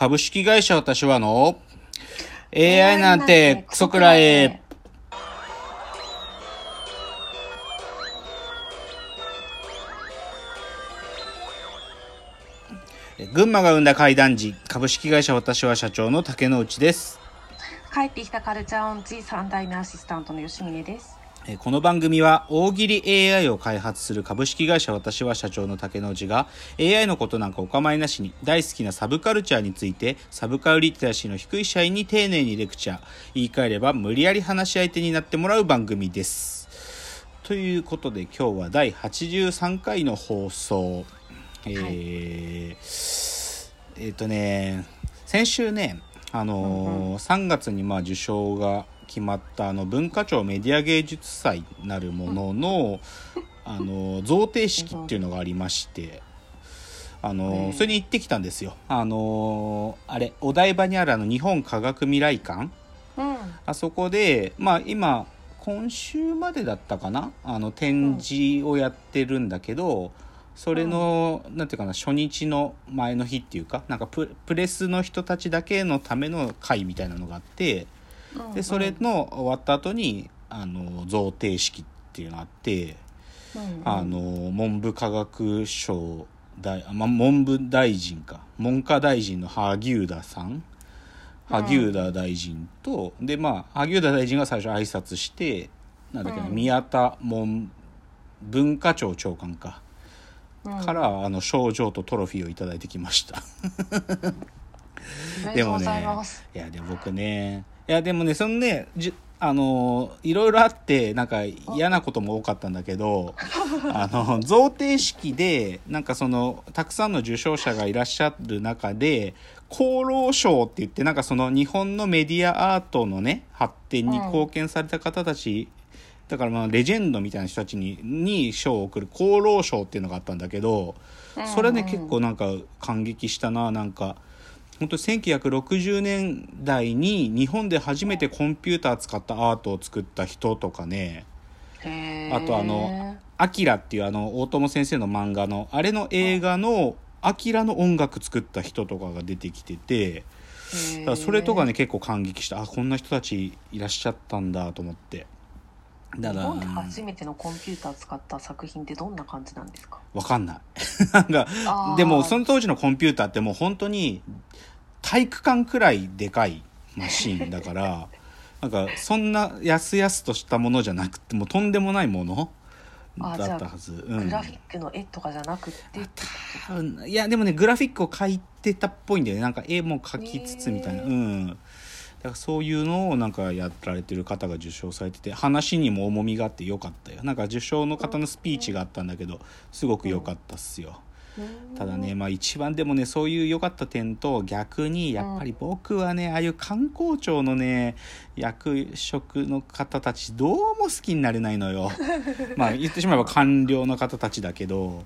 株式会社私はの AI なんてクソくらえ。群馬が生んだ怪談時株式会社私は社長の竹之内です帰ってきたカルチャーオンチ3代目アシスタントの吉峰ですえーこの番組は大喜利 AI を開発する株式会社私は社長の竹之内が AI のことなんかお構いなしに大好きなサブカルチャーについてサブカルリテラシーの低い社員に丁寧にレクチャー言い換えれば無理やり話し相手になってもらう番組です。ということで今日は第83回の放送。えーえーとね先週ねあのー3月にまあ受賞が決まったあの文化庁メディア芸術祭なるものの、あのー贈呈式っていうのがありまして、あのそれに行ってきたんですよ。あのーあれお台場にあるあの日本科学未来館？うん。あそこでまあ今今週までだったかな？あの展示をやってるんだけど、それの、なんていうかな初日の前の日っていうかなんかププレスの人たちだけのための会みたいなのがあってでそれの終わった後にあの贈呈式っていうのがあって、うん。あの文部科学省大、ま、文部大臣か。文科大臣の萩生田さん。萩生田大臣と、でまあ萩生田大臣が最初挨拶してなんだっけな、うん。宮田文文化庁長官か、うん。からあの賞状とトロフィーをいただいてきました。でとうございます。いやでも僕ねいやでもねそのねじあのいろいろあってなんか嫌なことも多かったんだけど あの贈呈式でなんかそのたくさんの受賞者がいらっしゃる中で厚労省って言ってなんかその日本のメディアアートのね発展に貢献された方たち、だからまあレジェンドみたいな人たちにに賞を送る厚労省っていうのがあったんだけど、それはねうん。うん結構なんか感激したななんか本当1960年代に日本で初めてコンピューター使ったアートを作った人とかね。あとあの「アキラっていうあの大友先生の漫画のあれの映画の「アキラの音楽作った人とかが出てきててだからそれとかね結構感激したあこんな人たちいらっしゃったんだと思って。だから日本で初めてのコンピューターを使った作品ってどんな感じなんですか？わかんない。なんかでもその当時のコンピューターってもう本当に体育館くらいでかいマシーンだから なんかそんなやすやすとしたものじゃなくてもうとんでもないものあだったはず、うん、グラフィックの絵とかじゃなくっていやでもねグラフィックを描いてたっぽいんだよね。なんか絵も描きつつみたいな。へー。うん。だからそういうのをなんかやられてる方が受賞されてて話にも重みがあってよかったよ。なんか受賞の方のスピーチがあったんだけどすごく良かったっすよ、ただね、まあ、一番でもねそういう良かった点と逆にやっぱり僕はねああいう観光庁のね役職の方たちどうも好きになれないのよ。まあ言ってしまえば官僚の方たちだけど、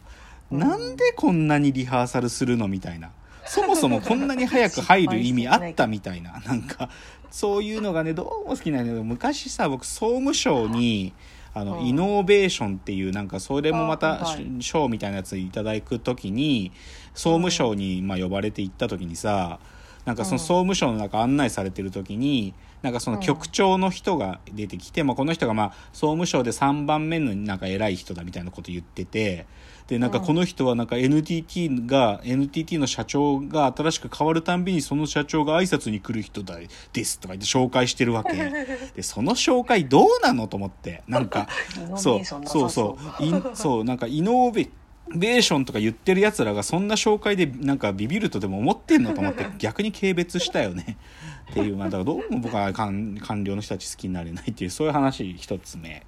なんでこんなにリハーサルするのみたいな。そもそもこんなに早く入る意味あったみたいな。なんかそういうのがねどうも好きなんだけど昔さ僕総務省にあの、うん。イノベーションっていうなんかそれもまた賞みたいなやついただく時に総務省にまあ呼ばれて行った時にさなんかその総務省の中案内されてる時になんかその局長の人が出てきて、まあ、この人がまあ総務省で3番目のなんか偉い人だみたいなこと言っててでなんかこの人はなんか NTT が NTT の社長が新しく変わるたんびにその社長が挨拶に来る人だですとか言って紹介してるわけ。でその紹介どうなのと思ってなんか そう。そうさそそう。ういそうなんかイノベベーションとか言ってるやつらがそんな紹介でなんかビビるとでも思ってんのと思って逆に軽蔑したよね。っていうまあだからどうも僕は官官僚の人たち好きになれないっていうそういう話一つ目。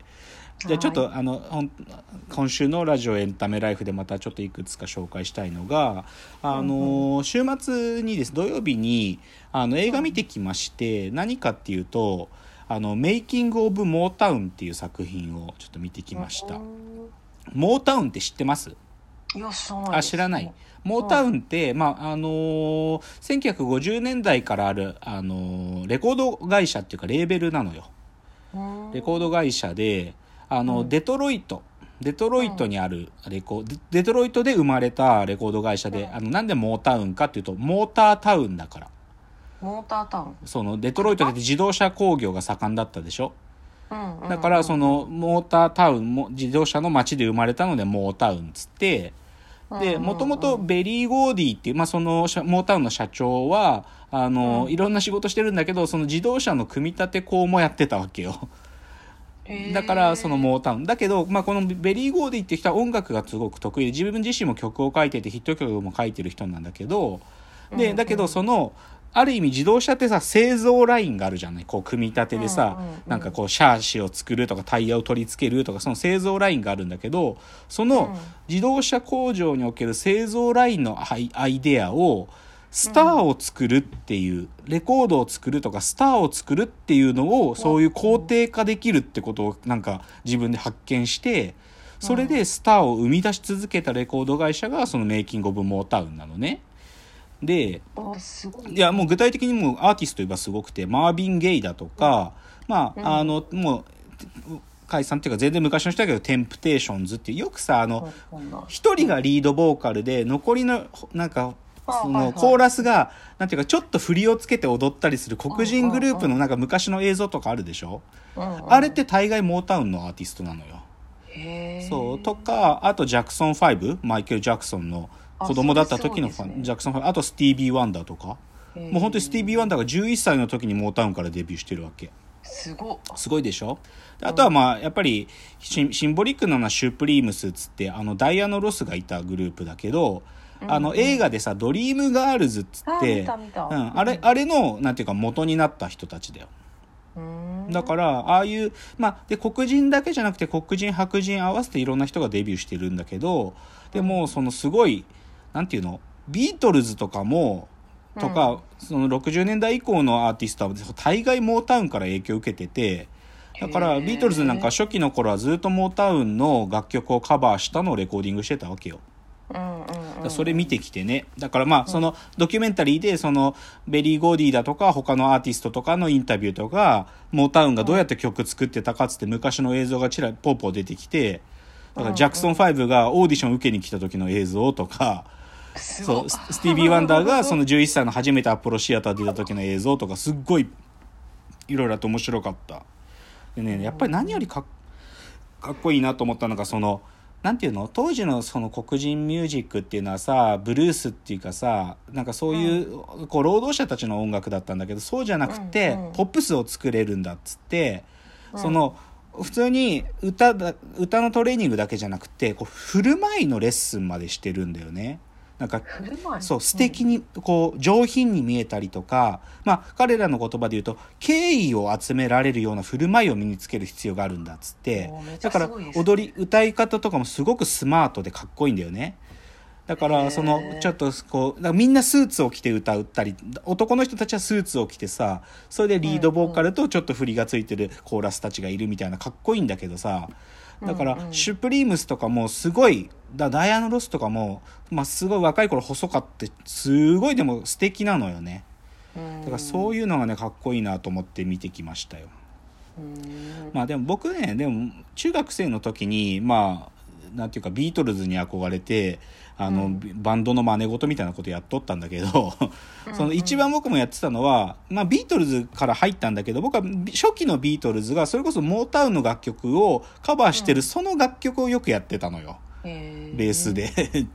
じゃあちょっと、あの今週のラジオエンタメライフでまたちょっといくつか紹介したいのがあの、週末にです土曜日にあの映画見てきまして、何かっていうとあの「メイキング・オブ・モータウン」っていう作品をちょっと見てきました。うモー。タウンって知ってます？あ知らない。モータウンって、まああのー1950年代からある、あのーレコード会社っていうかレーベルなのよ。うん。レコード会社であの、うんデトロイト。デトロイトにあるレコデデトロイトで生まれたレコード会社で、うんあのなんでモータウンかっていうとモータータウンだから。モータータウン。そのデトロイトって自動車工業が盛んだったでしょ？うんうん。だからそのモータータウンも自動車の街で生まれたのでモータウンっつってでもともとベリー・ゴーディっていう、まあ、その社モータウンの社長はあの、うん。いろんな仕事してるんだけどその自動車の組み立て工もやってたわけよ。だからそのモータウン。だけど、まあ、このベリー・ゴーディって人は音楽がすごく得意で自分自身も曲を書いててヒット曲も書いてる人なんだけどでだけどそのある意味自動車ってさ製造ラインがあるじゃない？こう組み立てでさ、うんうんうんなんかこうシャーシを作るとかタイヤを取り付けるとかその製造ラインがあるんだけどその自動車工場における製造ラインのアイアイデアをスターを作るっていう、レコードを作るとかスターを作るっていうのをそういう工程化できるってことをなんか自分で発見してそれでスターを生み出し続けたレコード会社がそのメイキング・オブ・モータウンなのね。でい。いやもう具体的にもうアーティストといえばすごくてマービン・ゲイだとか、まあ、うん。あのもう解散っていうか全然昔の人だけどテンプテーションズっていうよくさあの一人がリードボーカルで残りのなんかそのコーラスがなんていうかちょっと振りをつけて踊ったりする黒人グループのなんか昔の映像とかあるでしょ？うんうん。あれって大概モータウンのアーティストなのよ。そうとかあとジャクソン5マイケル・ジャクソンの子供だった時のファン、ねジャクソン5あとスティービー・ワンダーとか。もう本当にスティービー・ワンダーが11歳の時にモータウンからデビューしてるわけ。すごっ。すごいでしょ？であとはまあやっぱりシンボリックなのはシュプリームスっつってあのダイアナ・ロスがいたグループだけど、あの映画でさ「ドリームガールズ」っつってあれあれのなんていうか元になった人たちだよ。だからああいうまあで黒人だけじゃなくて黒人白人合わせていろんな人がデビューしてるんだけどでもそのすごいなんていうの？ビートルズとかもとか、その60年代以降のアーティストは大概モータウンから影響を受けててだからビートルズなんか初期の頃はずっとモータウンの楽曲をカバーしたのをレコーディングしてたわけよ。うんうんだかうんらそれ見てきてね。だからまあそのドキュメンタリーでそのベリー・ゴーディーだとか他のアーティストとかのインタビューとかモータウンがどうやって曲作ってたかっつって昔の映像がちらポーポー出てきてだからジャクソン5がオーディション受けに来た時の映像とかそうススティービー・ワンダーがその11歳の初めてアポロシアター出た時の映像とかすっごいいろいろと面白かった。でねやっぱり何よりかっかっこいいなと思ったのがそのなんていうの当時のその黒人ミュージックっていうのはさブルースっていうかさなんかそういう,、こう労働者たちの音楽だったんだけどそうじゃなくて、うんうん。ポップスを作れるんだっつって、うん。その普通に歌だ歌のトレーニングだけじゃなくてこう振る舞いのレッスンまでしてるんだよね。なんかそう素敵にこう上品に見えたりとか、まあ、彼らの言葉で言うと敬意を集められるような振る舞いを身につける必要があるんだっつってだから踊り歌い方とかもすごくスマートでかっこいいんだよね。だからそのちょっとこうみんなスーツを着て歌うったり男の人たちはスーツを着てさそれでリードボーカルとちょっと振りがついてるコーラスたちがいるみたいなかっこいいんだけどさだから、シュプリームスとかもすごいだダイアナ・ロスとかも、まあ、すごい若い頃細かってすごいでも素敵なのよね。うん。だからそういうのがねかっこいいなと思って見てきましたよ。うん。まあでも僕ねでも中学生の時にまあなんていうかビートルズに憧れてあの、うん。バンドの真似事みたいなことやっとったんだけどその一番僕もやってたのは、まあ、ビートルズから入ったんだけど僕は初期のビートルズがそれこそモータウンの楽曲をカバーしてる、うん。その楽曲をよくやってたのよ。へー。ベースで。うん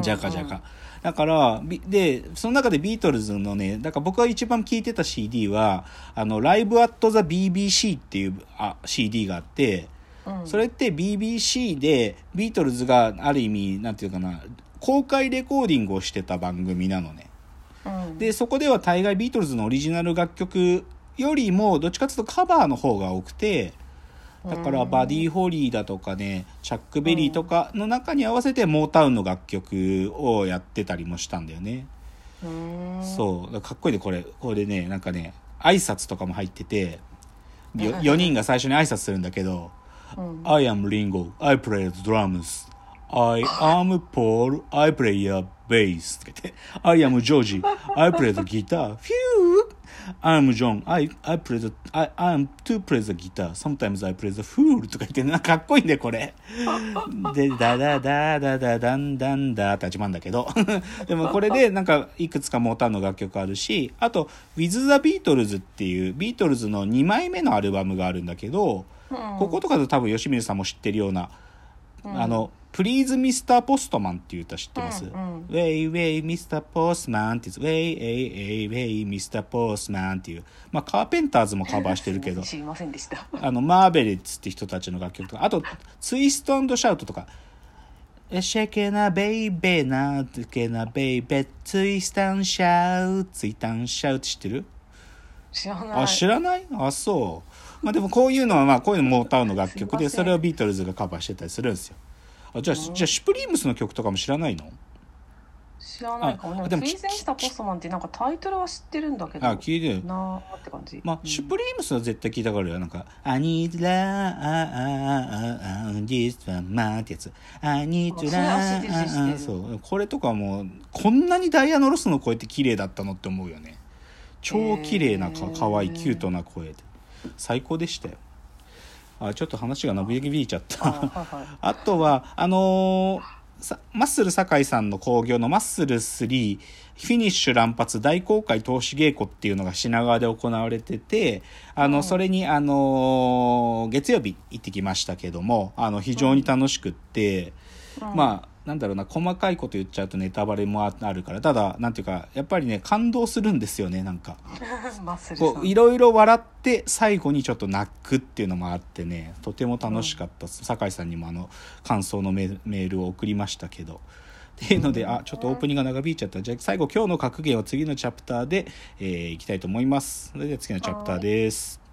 ジャカジャカ。だから、ビで、その中でビートルズのね、だから僕が一番聴いてた CD は、あの、ライブアットザ BBC っていうあ CD があって、うん。それって BBC でビートルズがある意味、なんていうかな、公開レコーディングをしてた番組なのね。うん。で、そこでは大概ビートルズのオリジナル楽曲よりも、どっちかっていうとカバーの方が多くて、だからバディ・ホリーだとかねチャック・ベリーとかの中に合わせてモータウンの楽曲をやってたりもしたんだよね、うん。そう。だかっこいいねこれ。これねなんかね挨拶とかも入ってて 4人が最初に挨拶するんだけどうん「I am Ringo I play the drums I am Paul I play a bass」とか言って「I am George. I play the guitar フュー I'm John. I, I play the, I, I'm to play the guitar. Sometimes I play the fool. とか言って、なんかかっこいいんだよ、これ。で、ダダダダダダンダンダって始まるんだけど。でもこれで、なんか、いくつかモーターの楽曲あるし、あと、With the Beatles っていう、ビートルズの2枚目のアルバムがあるんだけど、こことかで多分吉水さんも知ってるような、あの、Please Mr. Postman っていう歌知ってます、うんうん ?Way, way, Mr. Postman ってやつ、Way, way, way, way, Mr. Postman っていう、まあ、カーペンターズもカバーしてるけど、知りませんでした。あの、マーベレッツって人たちの楽曲とか、あと、ツイストシャウトとか、シェケナベイベーな、ケナベイベ、ツイスタンシャウ、ツイタンシャウって知ってる？知らない。あ、知らない？あ、そう。まあでもこういうのは、まあこういうのモータウンの楽曲で、それをビートルズがカバーしてたりするんですよ。あじゃあ、じゃあ、シュプリームスの曲とかも知らないの？知らないかも。あでもでも、プリーズンスターポストマンってなんかタイトルは知ってるんだけど。あ、聞いてる。なーって感じ。まあ、うんシュプリームスは絶対聞いたことあるよ。なんか、I need love, this one, ってやつ。I need love. るそう。これとかもう、こんなにダイアナロスの声って綺麗だったのって思うよね。超綺麗なか、可愛いキュートな声で。最高でしたよ。あ、ちょっと話が伸びびいちゃった。あとは、あのーさマッスル酒井さんの興行のマッスル3フィニッシュ乱発大公開投資稽古っていうのが品川で行われてて、あの、うんそれに、あのー月曜日行ってきましたけども、あの、非常に楽しくって、うんまあ、なんだろうな、細かいこと言っちゃうとネタバレもああるから、ただ、なんていうか、やっぱりね、感動するんですよね、なんか。こういろいろ笑って最後にちょっと泣くっていうのもあってねとても楽しかったです、酒井さんにもあの感想のメメールを送りましたけど。っていうのであちょっとオープニングが長引いちゃった。じゃあ最後今日の格言を次のチャプターで、えーいきたいと思います。それでは次のチャプターです